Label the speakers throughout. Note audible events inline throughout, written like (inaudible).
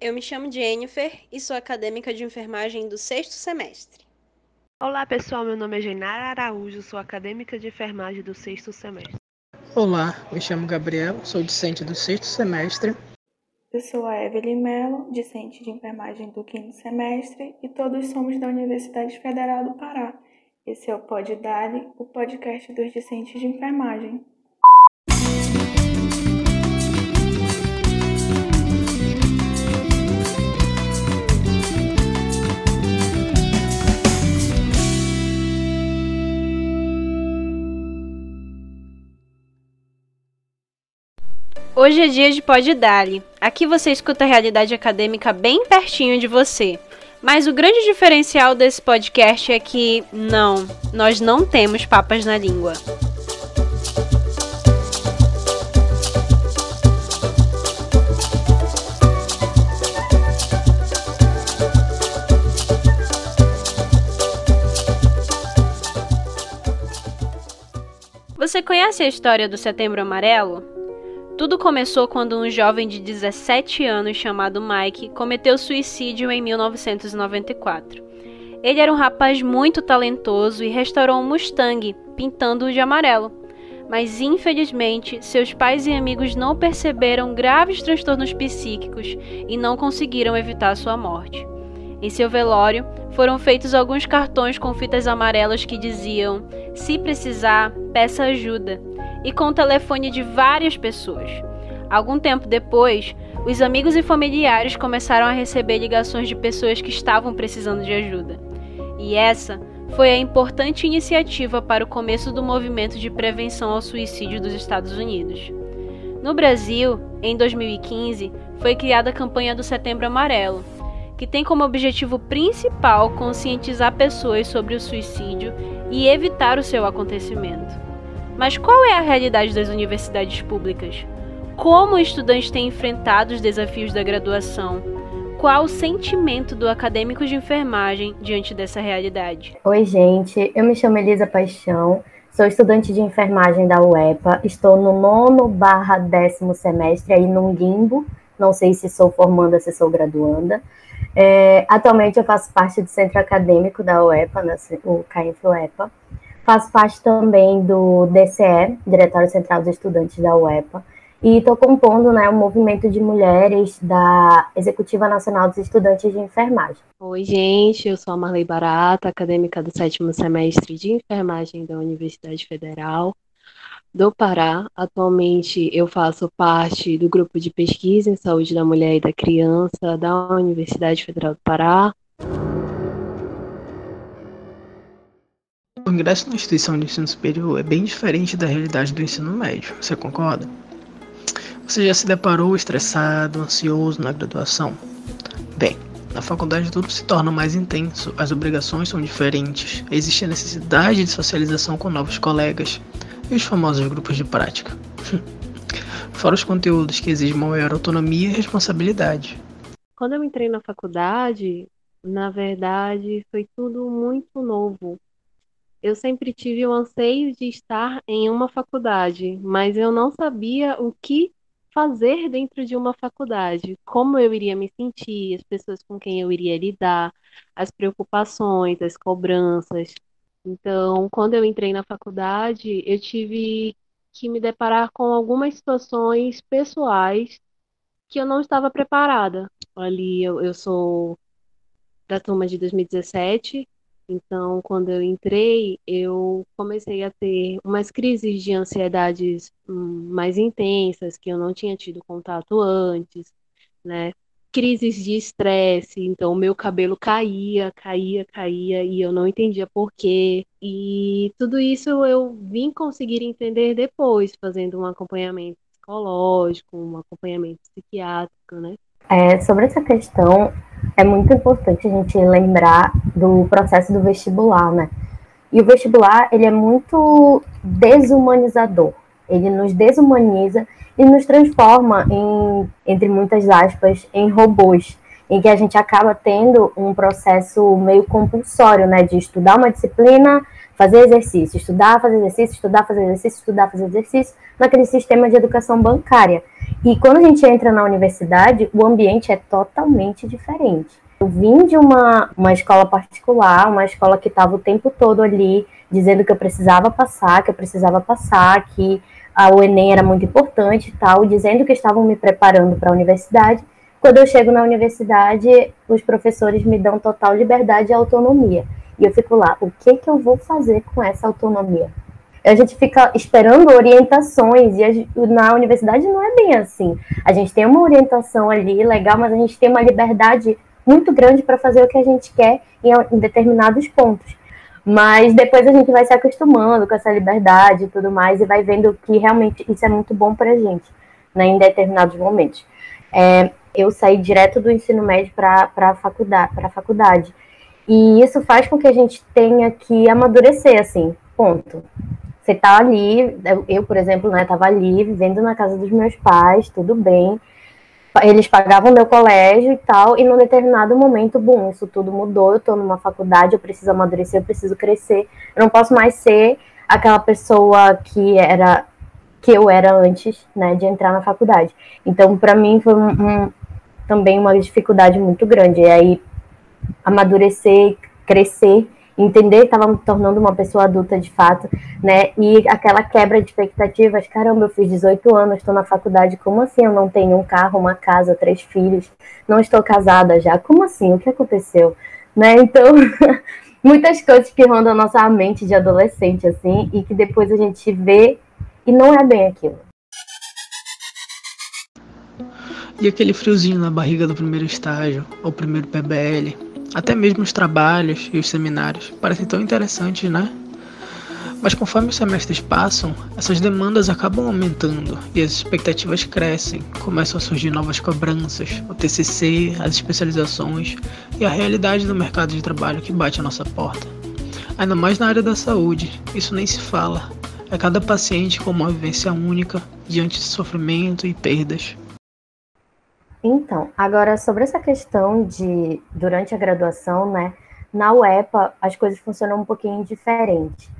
Speaker 1: eu me chamo Jennifer e sou acadêmica de enfermagem do sexto semestre.
Speaker 2: Olá pessoal, meu nome é Genara Araújo, sou acadêmica de enfermagem do sexto semestre.
Speaker 3: Olá, me chamo Gabriel, sou discente do sexto semestre.
Speaker 4: Eu sou a Evelyn Mello, discente de enfermagem do quinto semestre e todos somos da Universidade Federal do Pará. Esse é o Pod Dali, o podcast dos discentes de enfermagem.
Speaker 1: Hoje é dia de Pod Dali. Aqui você escuta a realidade acadêmica bem pertinho de você. Mas o grande diferencial desse podcast é que, não, nós não temos papas na língua. Você conhece a história do Setembro Amarelo? Tudo começou quando um jovem de 17 anos chamado Mike cometeu suicídio em 1994. Ele era um rapaz muito talentoso e restaurou um Mustang, pintando-o de amarelo. Mas infelizmente, seus pais e amigos não perceberam graves transtornos psíquicos e não conseguiram evitar sua morte. Em seu velório, foram feitos alguns cartões com fitas amarelas que diziam: Se precisar, peça ajuda e com o telefone de várias pessoas. Algum tempo depois, os amigos e familiares começaram a receber ligações de pessoas que estavam precisando de ajuda. E essa foi a importante iniciativa para o começo do movimento de prevenção ao suicídio dos Estados Unidos. No Brasil, em 2015, foi criada a campanha do Setembro Amarelo, que tem como objetivo principal conscientizar pessoas sobre o suicídio e evitar o seu acontecimento. Mas qual é a realidade das universidades públicas? Como o estudante tem enfrentado os desafios da graduação? Qual o sentimento do acadêmico de enfermagem diante dessa realidade?
Speaker 5: Oi, gente. Eu me chamo Elisa Paixão. Sou estudante de enfermagem da UEPA. Estou no nono barra décimo semestre aí no limbo. Não sei se sou formanda, se sou graduanda. É, atualmente eu faço parte do centro acadêmico da UEPA, o CAINF UEPA. Faço parte também do DCE, Diretório Central dos Estudantes da UEPA, e estou compondo né, o movimento de mulheres da Executiva Nacional dos Estudantes de Enfermagem.
Speaker 2: Oi, gente, eu sou a Marley Barata, acadêmica do sétimo semestre de enfermagem da Universidade Federal do Pará. Atualmente eu faço parte do grupo de pesquisa em saúde da mulher e da criança da Universidade Federal do Pará.
Speaker 3: O ingresso na instituição de ensino superior é bem diferente da realidade do ensino médio, você concorda? Você já se deparou estressado, ansioso na graduação? Bem, na faculdade tudo se torna mais intenso, as obrigações são diferentes, existe a necessidade de socialização com novos colegas e os famosos grupos de prática. (laughs) Fora os conteúdos que exigem maior autonomia e responsabilidade.
Speaker 2: Quando eu entrei na faculdade, na verdade, foi tudo muito novo eu sempre tive o anseio de estar em uma faculdade, mas eu não sabia o que fazer dentro de uma faculdade, como eu iria me sentir, as pessoas com quem eu iria lidar, as preocupações, as cobranças. Então, quando eu entrei na faculdade, eu tive que me deparar com algumas situações pessoais que eu não estava preparada. Ali, eu, eu sou da turma de 2017 então, quando eu entrei, eu comecei a ter umas crises de ansiedades hum, mais intensas que eu não tinha tido contato antes, né? Crises de estresse, então meu cabelo caía, caía, caía e eu não entendia por quê. E tudo isso eu vim conseguir entender depois, fazendo um acompanhamento psicológico, um acompanhamento psiquiátrico, né?
Speaker 5: É, sobre essa questão, é muito importante a gente lembrar do processo do vestibular, né? E o vestibular, ele é muito desumanizador. Ele nos desumaniza e nos transforma em, entre muitas aspas, em robôs, em que a gente acaba tendo um processo meio compulsório, né, de estudar uma disciplina, fazer exercício, estudar, fazer exercício, estudar, fazer exercício, estudar, fazer exercício, naquele sistema de educação bancária. E quando a gente entra na universidade, o ambiente é totalmente diferente. Eu vim de uma, uma escola particular, uma escola que estava o tempo todo ali dizendo que eu precisava passar, que eu precisava passar, que a, o Enem era muito importante e tal, dizendo que estavam me preparando para a universidade. Quando eu chego na universidade, os professores me dão total liberdade e autonomia. E eu fico lá, o que, que eu vou fazer com essa autonomia? A gente fica esperando orientações e a, na universidade não é bem assim. A gente tem uma orientação ali legal, mas a gente tem uma liberdade muito grande para fazer o que a gente quer em, em determinados pontos. Mas depois a gente vai se acostumando com essa liberdade e tudo mais e vai vendo que realmente isso é muito bom para gente, né, em determinados momentos. É, eu saí direto do ensino médio para a faculdade, faculdade. E isso faz com que a gente tenha que amadurecer, assim, ponto. Você tá ali, eu, por exemplo, né, tava ali, vivendo na casa dos meus pais, tudo bem. Eles pagavam meu colégio e tal, e num determinado momento, bom, isso tudo mudou, eu tô numa faculdade, eu preciso amadurecer, eu preciso crescer. Eu não posso mais ser aquela pessoa que era que eu era antes, né, de entrar na faculdade. Então, para mim foi um, um, também uma dificuldade muito grande. E aí amadurecer, crescer, entender que estava me tornando uma pessoa adulta de fato, né? E aquela quebra de expectativas, caramba, eu fiz 18 anos, estou na faculdade, como assim eu não tenho um carro, uma casa, três filhos, não estou casada já? Como assim? O que aconteceu? Né? Então, (laughs) muitas coisas que rondam a nossa mente de adolescente, assim, e que depois a gente vê e não é bem aquilo.
Speaker 3: E aquele friozinho na barriga do primeiro estágio, ou primeiro PBL, até mesmo os trabalhos e os seminários parecem tão interessantes, né? Mas conforme os semestres passam, essas demandas acabam aumentando e as expectativas crescem, começam a surgir novas cobranças, o TCC, as especializações e a realidade do mercado de trabalho que bate à nossa porta. Ainda mais na área da saúde, isso nem se fala. É cada paciente com uma vivência única diante de sofrimento e perdas.
Speaker 5: Então, agora sobre essa questão de durante a graduação, né? Na UEPA as coisas funcionam um pouquinho diferente.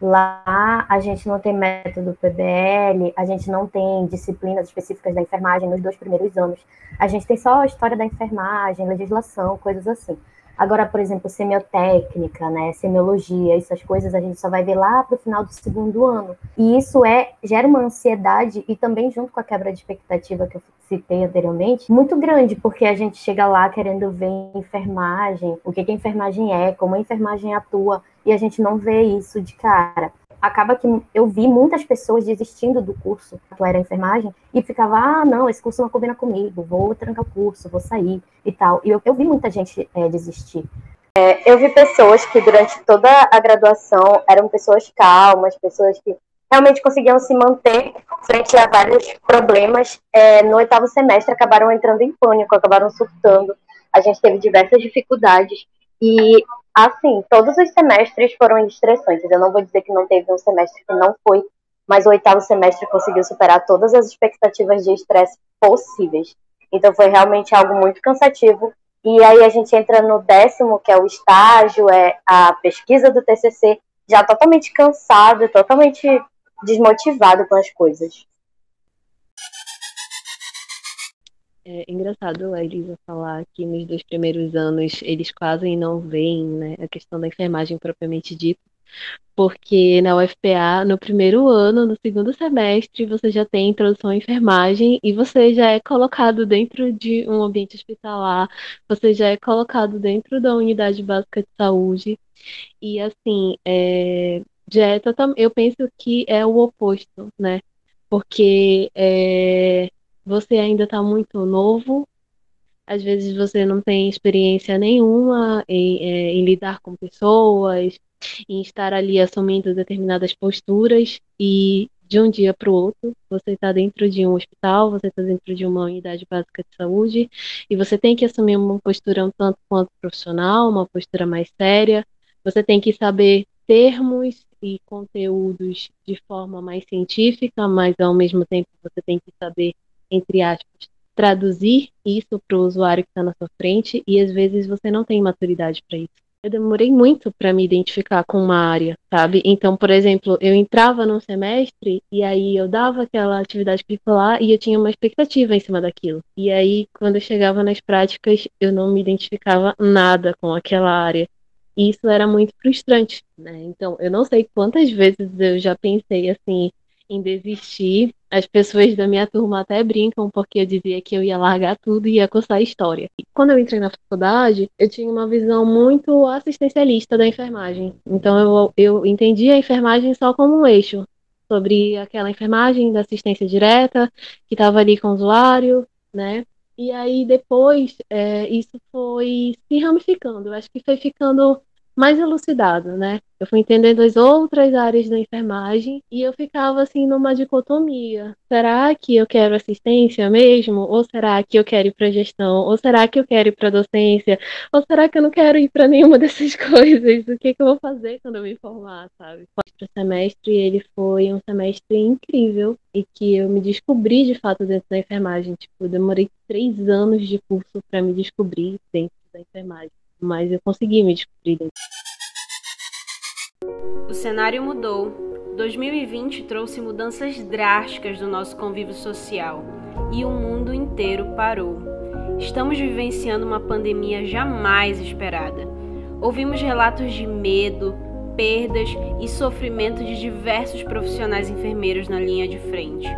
Speaker 5: Lá a gente não tem método PBL, a gente não tem disciplinas específicas da enfermagem nos dois primeiros anos. A gente tem só a história da enfermagem, legislação, coisas assim. Agora, por exemplo, semiotécnica, né, semiologia, essas coisas a gente só vai ver lá para o final do segundo ano. E isso é gera uma ansiedade e também junto com a quebra de expectativa que eu citei anteriormente, muito grande, porque a gente chega lá querendo ver enfermagem, o que, que a enfermagem é, como a enfermagem atua, e a gente não vê isso de cara acaba que eu vi muitas pessoas desistindo do curso que era enfermagem e ficava, ah, não, esse curso não combina comigo, vou trancar o curso, vou sair e tal. E eu, eu vi muita gente é, desistir. É, eu vi pessoas que durante toda a graduação eram pessoas calmas, pessoas que realmente conseguiam se manter frente a vários problemas. É, no oitavo semestre acabaram entrando em pânico, acabaram surtando. A gente teve diversas dificuldades e Assim, todos os semestres foram estressantes. Eu não vou dizer que não teve um semestre que não foi, mas o oitavo semestre conseguiu superar todas as expectativas de estresse possíveis. Então foi realmente algo muito cansativo. E aí a gente entra no décimo, que é o estágio, é a pesquisa do TCC, já totalmente cansado, totalmente desmotivado com as coisas.
Speaker 2: É engraçado a Elisa falar que nos dois primeiros anos eles quase não veem né, a questão da enfermagem propriamente dita, porque na UFPA, no primeiro ano, no segundo semestre, você já tem introdução à enfermagem e você já é colocado dentro de um ambiente hospitalar, você já é colocado dentro da unidade básica de saúde, e assim, é, já é total, eu penso que é o oposto, né? Porque é, você ainda está muito novo, às vezes você não tem experiência nenhuma em, é, em, lidar com pessoas, em estar ali assumindo determinadas posturas. E de um dia para o outro você está dentro de um hospital, você está dentro de uma unidade básica de saúde. E você tem que assumir uma postura um tanto quanto profissional, uma postura mais séria. Você tem que saber termos e conteúdos de forma mais científica, mas ao mesmo tempo você tem que saber entre aspas, traduzir isso para o usuário que está na sua frente e às vezes você não tem maturidade para isso. eu demorei muito para me identificar com uma área, sabe? Então, por exemplo, eu entrava num semestre e aí eu dava aquela atividade curricular e eu tinha uma expectativa em cima daquilo. E aí, quando eu chegava nas práticas, eu não me identificava nada com aquela área. E isso era muito frustrante, né? Então, eu não sei quantas vezes eu já pensei assim em desistir. As pessoas da minha turma até brincam porque eu dizia que eu ia largar tudo e ia cursar história. Quando eu entrei na faculdade, eu tinha uma visão muito assistencialista da enfermagem. Então eu, eu entendi a enfermagem só como um eixo sobre aquela enfermagem da assistência direta que estava ali com o usuário, né? E aí depois é, isso foi se ramificando. Eu acho que foi ficando mais elucidado, né? Eu fui entendendo as outras áreas da enfermagem e eu ficava assim numa dicotomia. Será que eu quero assistência mesmo? Ou será que eu quero ir para gestão? Ou será que eu quero ir para docência? Ou será que eu não quero ir para nenhuma (laughs) dessas coisas? O que, que eu vou fazer quando eu me formar, sabe? O semestre ele foi um semestre incrível e que eu me descobri de fato dentro da enfermagem. Tipo, eu demorei três anos de curso para me descobrir dentro da enfermagem mas eu consegui me descobrir.
Speaker 1: O cenário mudou. 2020 trouxe mudanças drásticas do nosso convívio social e o mundo inteiro parou. Estamos vivenciando uma pandemia jamais esperada. Ouvimos relatos de medo, perdas e sofrimento de diversos profissionais enfermeiros na linha de frente.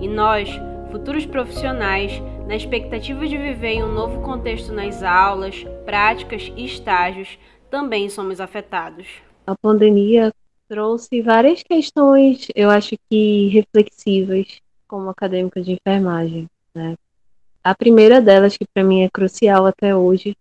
Speaker 1: E nós, futuros profissionais, na expectativa de viver em um novo contexto nas aulas, práticas e estágios, também somos afetados.
Speaker 2: A pandemia trouxe várias questões, eu acho que reflexivas, como acadêmica de enfermagem. Né? A primeira delas, que para mim é crucial até hoje,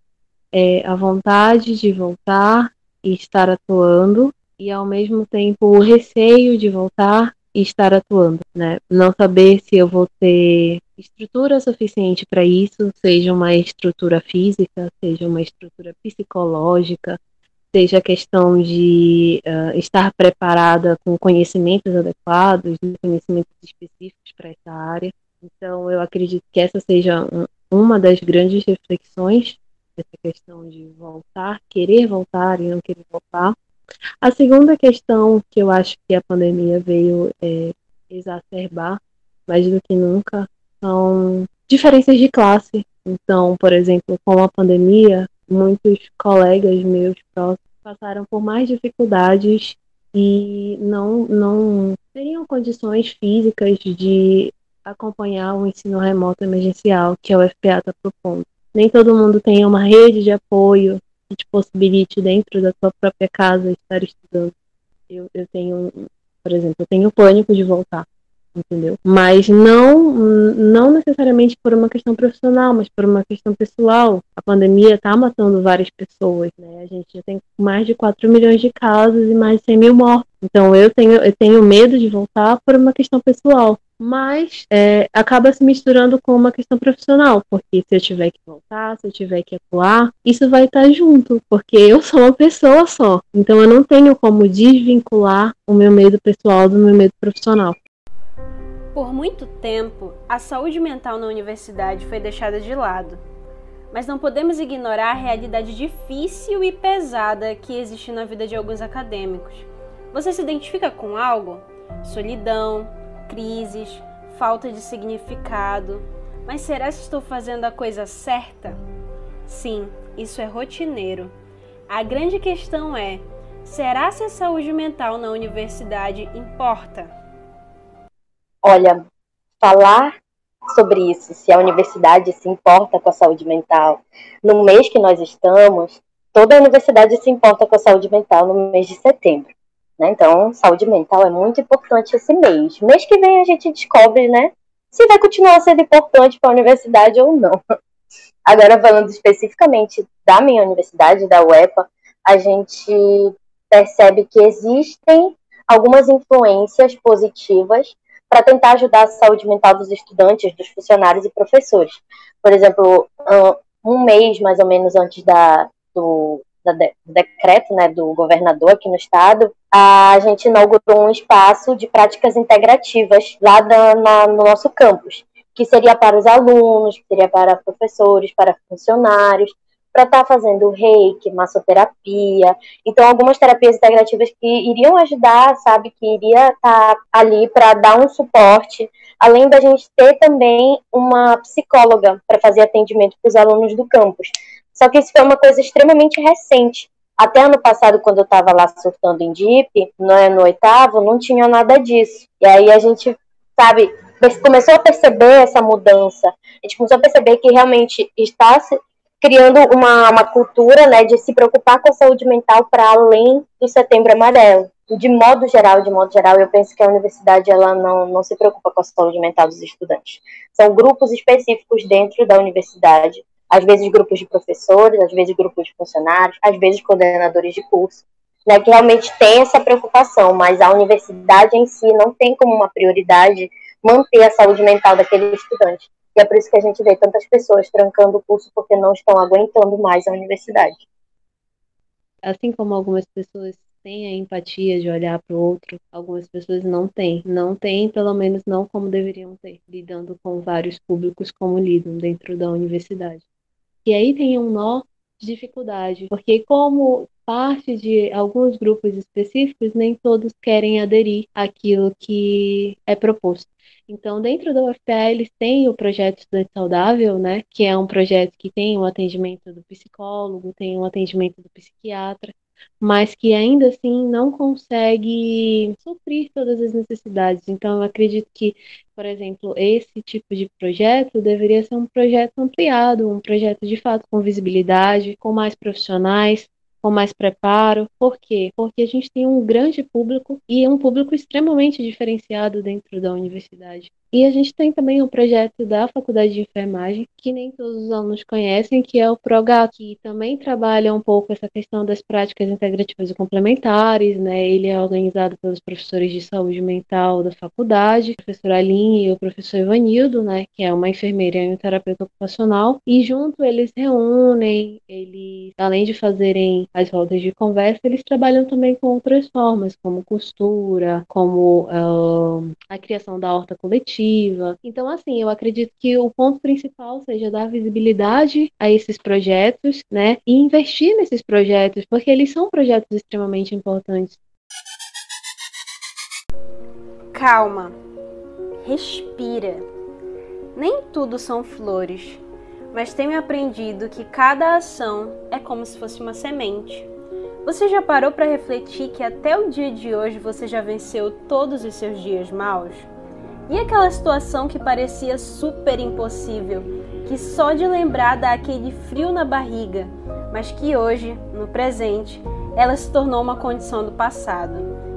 Speaker 2: é a vontade de voltar e estar atuando, e ao mesmo tempo o receio de voltar e estar atuando, né? Não saber se eu vou ter estrutura suficiente para isso, seja uma estrutura física, seja uma estrutura psicológica, seja a questão de uh, estar preparada com conhecimentos adequados, conhecimentos específicos para essa área. Então, eu acredito que essa seja um, uma das grandes reflexões, essa questão de voltar, querer voltar e não querer voltar. A segunda questão que eu acho que a pandemia veio é, exacerbar, mais do que nunca, são diferenças de classe. Então, por exemplo, com a pandemia, muitos colegas meus próximos passaram por mais dificuldades e não, não teriam condições físicas de acompanhar o ensino remoto emergencial que a UFPA está propondo. Nem todo mundo tem uma rede de apoio que te possibilite dentro da sua própria casa estar estudando. Eu, eu tenho, por exemplo, eu tenho pânico de voltar, entendeu? Mas não, não necessariamente por uma questão profissional, mas por uma questão pessoal. A pandemia está matando várias pessoas, né? A gente já tem mais de 4 milhões de casos e mais de 100 mil mortos. Então eu tenho, eu tenho medo de voltar por uma questão pessoal mas é, acaba se misturando com uma questão profissional, porque se eu tiver que voltar, se eu tiver que atuar, isso vai estar junto, porque eu sou uma pessoa só. Então eu não tenho como desvincular o meu medo pessoal do meu medo profissional.
Speaker 1: Por muito tempo, a saúde mental na universidade foi deixada de lado. Mas não podemos ignorar a realidade difícil e pesada que existe na vida de alguns acadêmicos. Você se identifica com algo? Solidão, crises, falta de significado. Mas será que estou fazendo a coisa certa? Sim, isso é rotineiro. A grande questão é: será se a saúde mental na universidade importa?
Speaker 5: Olha, falar sobre isso, se a universidade se importa com a saúde mental, no mês que nós estamos, toda a universidade se importa com a saúde mental no mês de setembro. Né? Então, saúde mental é muito importante esse mês. Mês que vem a gente descobre, né, se vai continuar sendo importante para a universidade ou não. Agora, falando especificamente da minha universidade, da UEPA, a gente percebe que existem algumas influências positivas para tentar ajudar a saúde mental dos estudantes, dos funcionários e professores. Por exemplo, um mês mais ou menos antes da, do, do decreto né, do governador aqui no estado, a gente inaugurou um espaço de práticas integrativas lá da, na, no nosso campus, que seria para os alunos, seria para professores, para funcionários, para estar tá fazendo reiki, massoterapia, então algumas terapias integrativas que iriam ajudar, sabe, que iria estar tá ali para dar um suporte, além da gente ter também uma psicóloga para fazer atendimento para os alunos do campus. Só que isso foi uma coisa extremamente recente. Até ano passado, quando eu estava lá surtando em DIP, no, no oitavo, não tinha nada disso. E aí a gente, sabe, começou a perceber essa mudança. A gente começou a perceber que realmente está criando uma, uma cultura né, de se preocupar com a saúde mental para além do setembro amarelo. De modo geral, de modo geral, eu penso que a universidade ela não, não se preocupa com a saúde mental dos estudantes. São grupos específicos dentro da universidade, às vezes grupos de professores, às vezes grupos de funcionários, às vezes coordenadores de curso, né, que realmente tem essa preocupação, mas a universidade em si não tem como uma prioridade manter a saúde mental daquele estudante. E é por isso que a gente vê tantas pessoas trancando o curso porque não estão aguentando mais a universidade.
Speaker 2: Assim como algumas pessoas têm a empatia de olhar para o outro, algumas pessoas não têm. Não têm, pelo menos não como deveriam ter, lidando com vários públicos como lidam dentro da universidade. E aí tem um nó de dificuldade, porque como parte de alguns grupos específicos, nem todos querem aderir àquilo que é proposto. Então, dentro da UFPA, eles têm o projeto Estudante Saudável, né, que é um projeto que tem o atendimento do psicólogo, tem o atendimento do psiquiatra, mas que ainda assim não consegue suprir todas as necessidades. Então, eu acredito que, por exemplo, esse tipo de projeto deveria ser um projeto ampliado, um projeto de fato com visibilidade, com mais profissionais, com mais preparo. Por quê? Porque a gente tem um grande público e um público extremamente diferenciado dentro da universidade. E a gente tem também um projeto da Faculdade de Enfermagem, que nem todos os alunos conhecem, que é o PROGAT, que também trabalha um pouco essa questão das práticas integrativas e complementares, né? Ele é organizado pelos professores de saúde mental da faculdade, o professor Aline e o professor Ivanildo, né? Que é uma enfermeira e um terapeuta ocupacional. E junto eles reúnem, eles, além de fazerem as rodas de conversa, eles trabalham também com outras formas, como costura, como uh, a criação da horta coletiva, então, assim, eu acredito que o ponto principal seja dar visibilidade a esses projetos, né? E investir nesses projetos, porque eles são projetos extremamente importantes.
Speaker 1: Calma. Respira. Nem tudo são flores, mas tenho aprendido que cada ação é como se fosse uma semente. Você já parou para refletir que até o dia de hoje você já venceu todos os seus dias maus? E aquela situação que parecia super impossível, que só de lembrar dá aquele frio na barriga, mas que hoje, no presente, ela se tornou uma condição do passado.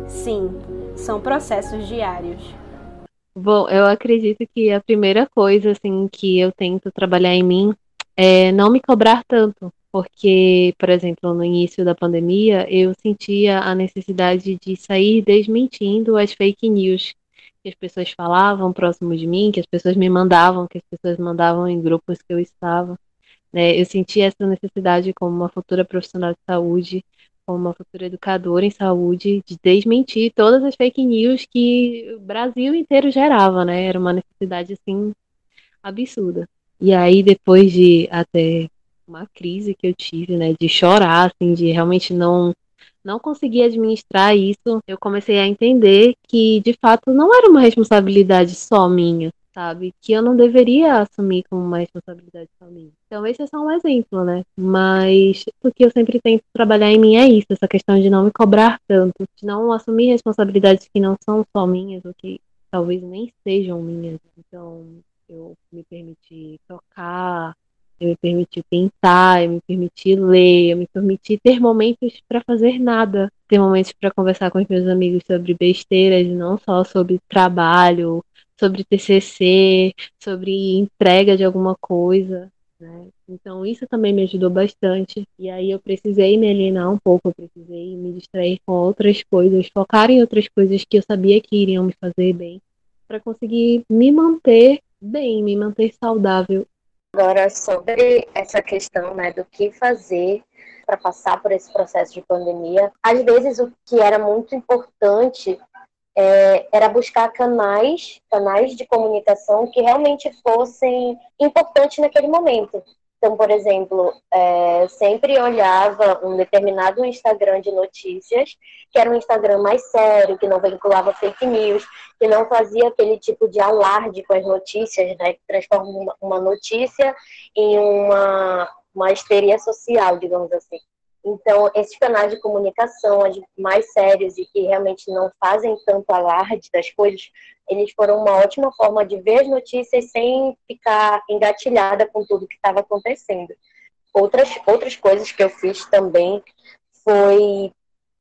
Speaker 1: Sim, são processos diários.
Speaker 2: Bom, eu acredito que a primeira coisa assim que eu tento trabalhar em mim é não me cobrar tanto, porque, por exemplo, no início da pandemia, eu sentia a necessidade de sair desmentindo as fake news que as pessoas falavam próximo de mim, que as pessoas me mandavam, que as pessoas mandavam em grupos que eu estava. Né? Eu senti essa necessidade como uma futura profissional de saúde, como uma futura educadora em saúde, de desmentir todas as fake news que o Brasil inteiro gerava, né? Era uma necessidade assim absurda. E aí depois de até uma crise que eu tive, né, de chorar, assim, de realmente não não consegui administrar isso, eu comecei a entender que de fato não era uma responsabilidade só minha, sabe? Que eu não deveria assumir como uma responsabilidade só minha. Então esse é só um exemplo, né? Mas o que eu sempre tento trabalhar em mim é isso, essa questão de não me cobrar tanto, de não assumir responsabilidades que não são só minhas, ou que talvez nem sejam minhas. Então eu me permiti tocar, eu me permiti pintar, eu me permiti ler, eu me permiti ter momentos para fazer nada, ter momentos para conversar com os meus amigos sobre besteiras, não só sobre trabalho, sobre TCC, sobre entrega de alguma coisa. Né? Então isso também me ajudou bastante. E aí eu precisei me alienar um pouco, eu precisei me distrair com outras coisas, focar em outras coisas que eu sabia que iriam me fazer bem, para conseguir me manter bem, me manter saudável
Speaker 5: Agora, sobre essa questão né, do que fazer para passar por esse processo de pandemia, às vezes o que era muito importante é, era buscar canais, canais de comunicação que realmente fossem importantes naquele momento. Então, por exemplo, é, sempre olhava um determinado Instagram de notícias, que era um Instagram mais sério, que não vinculava fake news, que não fazia aquele tipo de alarde com as notícias, né, que transforma uma, notícia em uma, uma histeria social, digamos assim. Então, esses canais de comunicação mais sérios e que realmente não fazem tanto alarde das coisas, eles foram uma ótima forma de ver as notícias sem ficar engatilhada com tudo que estava acontecendo. Outras, outras coisas que eu fiz também foi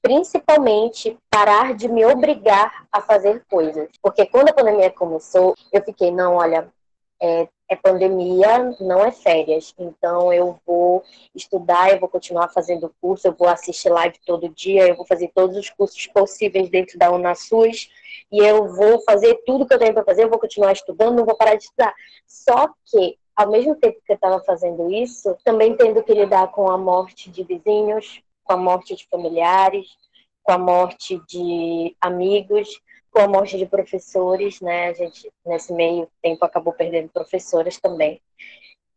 Speaker 5: principalmente parar de me obrigar a fazer coisas. Porque quando a pandemia começou, eu fiquei, não, olha, é, é pandemia, não é férias. Então eu vou estudar, eu vou continuar fazendo curso, eu vou assistir live todo dia, eu vou fazer todos os cursos possíveis dentro da UnaSUS e eu vou fazer tudo que eu tenho para fazer, eu vou continuar estudando, não vou parar de estudar. Só que ao mesmo tempo que eu estava fazendo isso, também tendo que lidar com a morte de vizinhos, com a morte de familiares, com a morte de amigos, com a morte de professores, né? A gente, nesse meio tempo, acabou perdendo professoras também.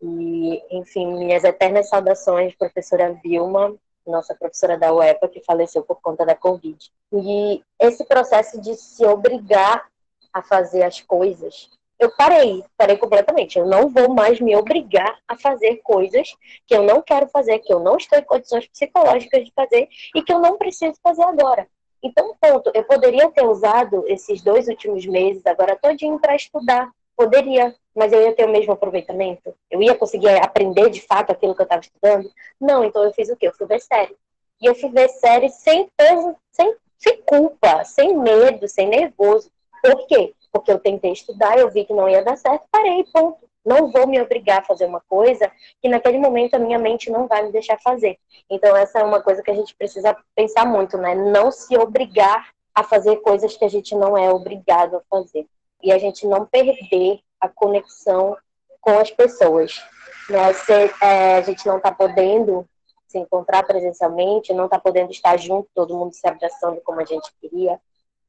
Speaker 5: E, enfim, minhas eternas saudações, professora Vilma, nossa professora da UEPA, que faleceu por conta da Covid. E esse processo de se obrigar a fazer as coisas, eu parei, parei completamente. Eu não vou mais me obrigar a fazer coisas que eu não quero fazer, que eu não estou em condições psicológicas de fazer e que eu não preciso fazer agora. Então, ponto, eu poderia ter usado esses dois últimos meses, agora todinho, para estudar. Poderia, mas eu ia ter o mesmo aproveitamento? Eu ia conseguir aprender de fato aquilo que eu estava estudando? Não, então eu fiz o quê? Eu fui ver série. E eu fui ver série sem peso, sem, sem culpa, sem medo, sem nervoso. Por quê? Porque eu tentei estudar, eu vi que não ia dar certo, parei, ponto. Não vou me obrigar a fazer uma coisa que naquele momento a minha mente não vai me deixar fazer. Então essa é uma coisa que a gente precisa pensar muito, né? Não se obrigar a fazer coisas que a gente não é obrigado a fazer. E a gente não perder a conexão com as pessoas. Né? Se é, a gente não está podendo se encontrar presencialmente, não está podendo estar junto, todo mundo se abraçando como a gente queria,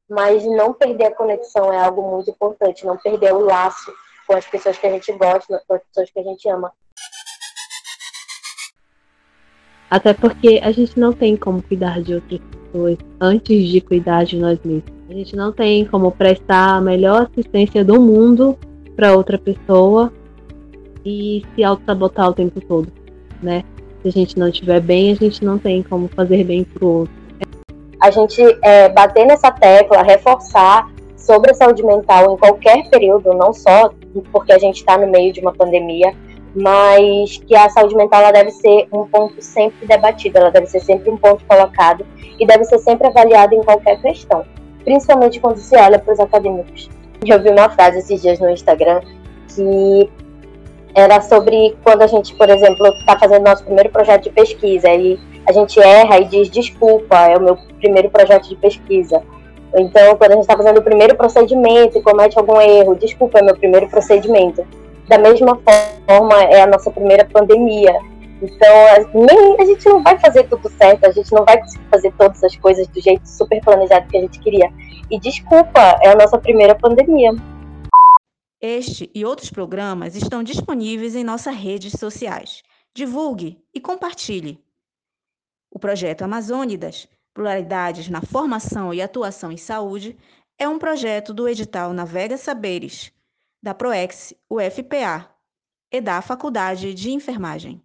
Speaker 5: mas não perder a conexão é algo muito importante, não perder o laço com as pessoas que a gente gosta, com as pessoas que a gente ama.
Speaker 2: Até porque a gente não tem como cuidar de outras pessoas antes de cuidar de nós mesmos. A gente não tem como prestar a melhor assistência do mundo para outra pessoa e se auto-sabotar o tempo todo, né? Se a gente não estiver bem, a gente não tem como fazer bem pro outro.
Speaker 5: A gente é, bater nessa tecla, reforçar sobre a saúde mental em qualquer período, não só porque a gente está no meio de uma pandemia, mas que a saúde mental ela deve ser um ponto sempre debatido, ela deve ser sempre um ponto colocado e deve ser sempre avaliada em qualquer questão, principalmente quando se olha para os acadêmicos. Eu vi uma frase esses dias no Instagram que era sobre quando a gente, por exemplo, está fazendo nosso primeiro projeto de pesquisa e a gente erra e diz desculpa, é o meu primeiro projeto de pesquisa. Então, quando a gente está fazendo o primeiro procedimento e comete algum erro, desculpa, é meu primeiro procedimento. Da mesma forma, é a nossa primeira pandemia. Então, nem, a gente não vai fazer tudo certo, a gente não vai conseguir fazer todas as coisas do jeito super planejado que a gente queria. E desculpa, é a nossa primeira pandemia.
Speaker 6: Este e outros programas estão disponíveis em nossas redes sociais. Divulgue e compartilhe. O projeto Amazônidas Pluralidades na Formação e Atuação em Saúde é um projeto do edital Navega Saberes, da PROEX UFPA e da Faculdade de Enfermagem.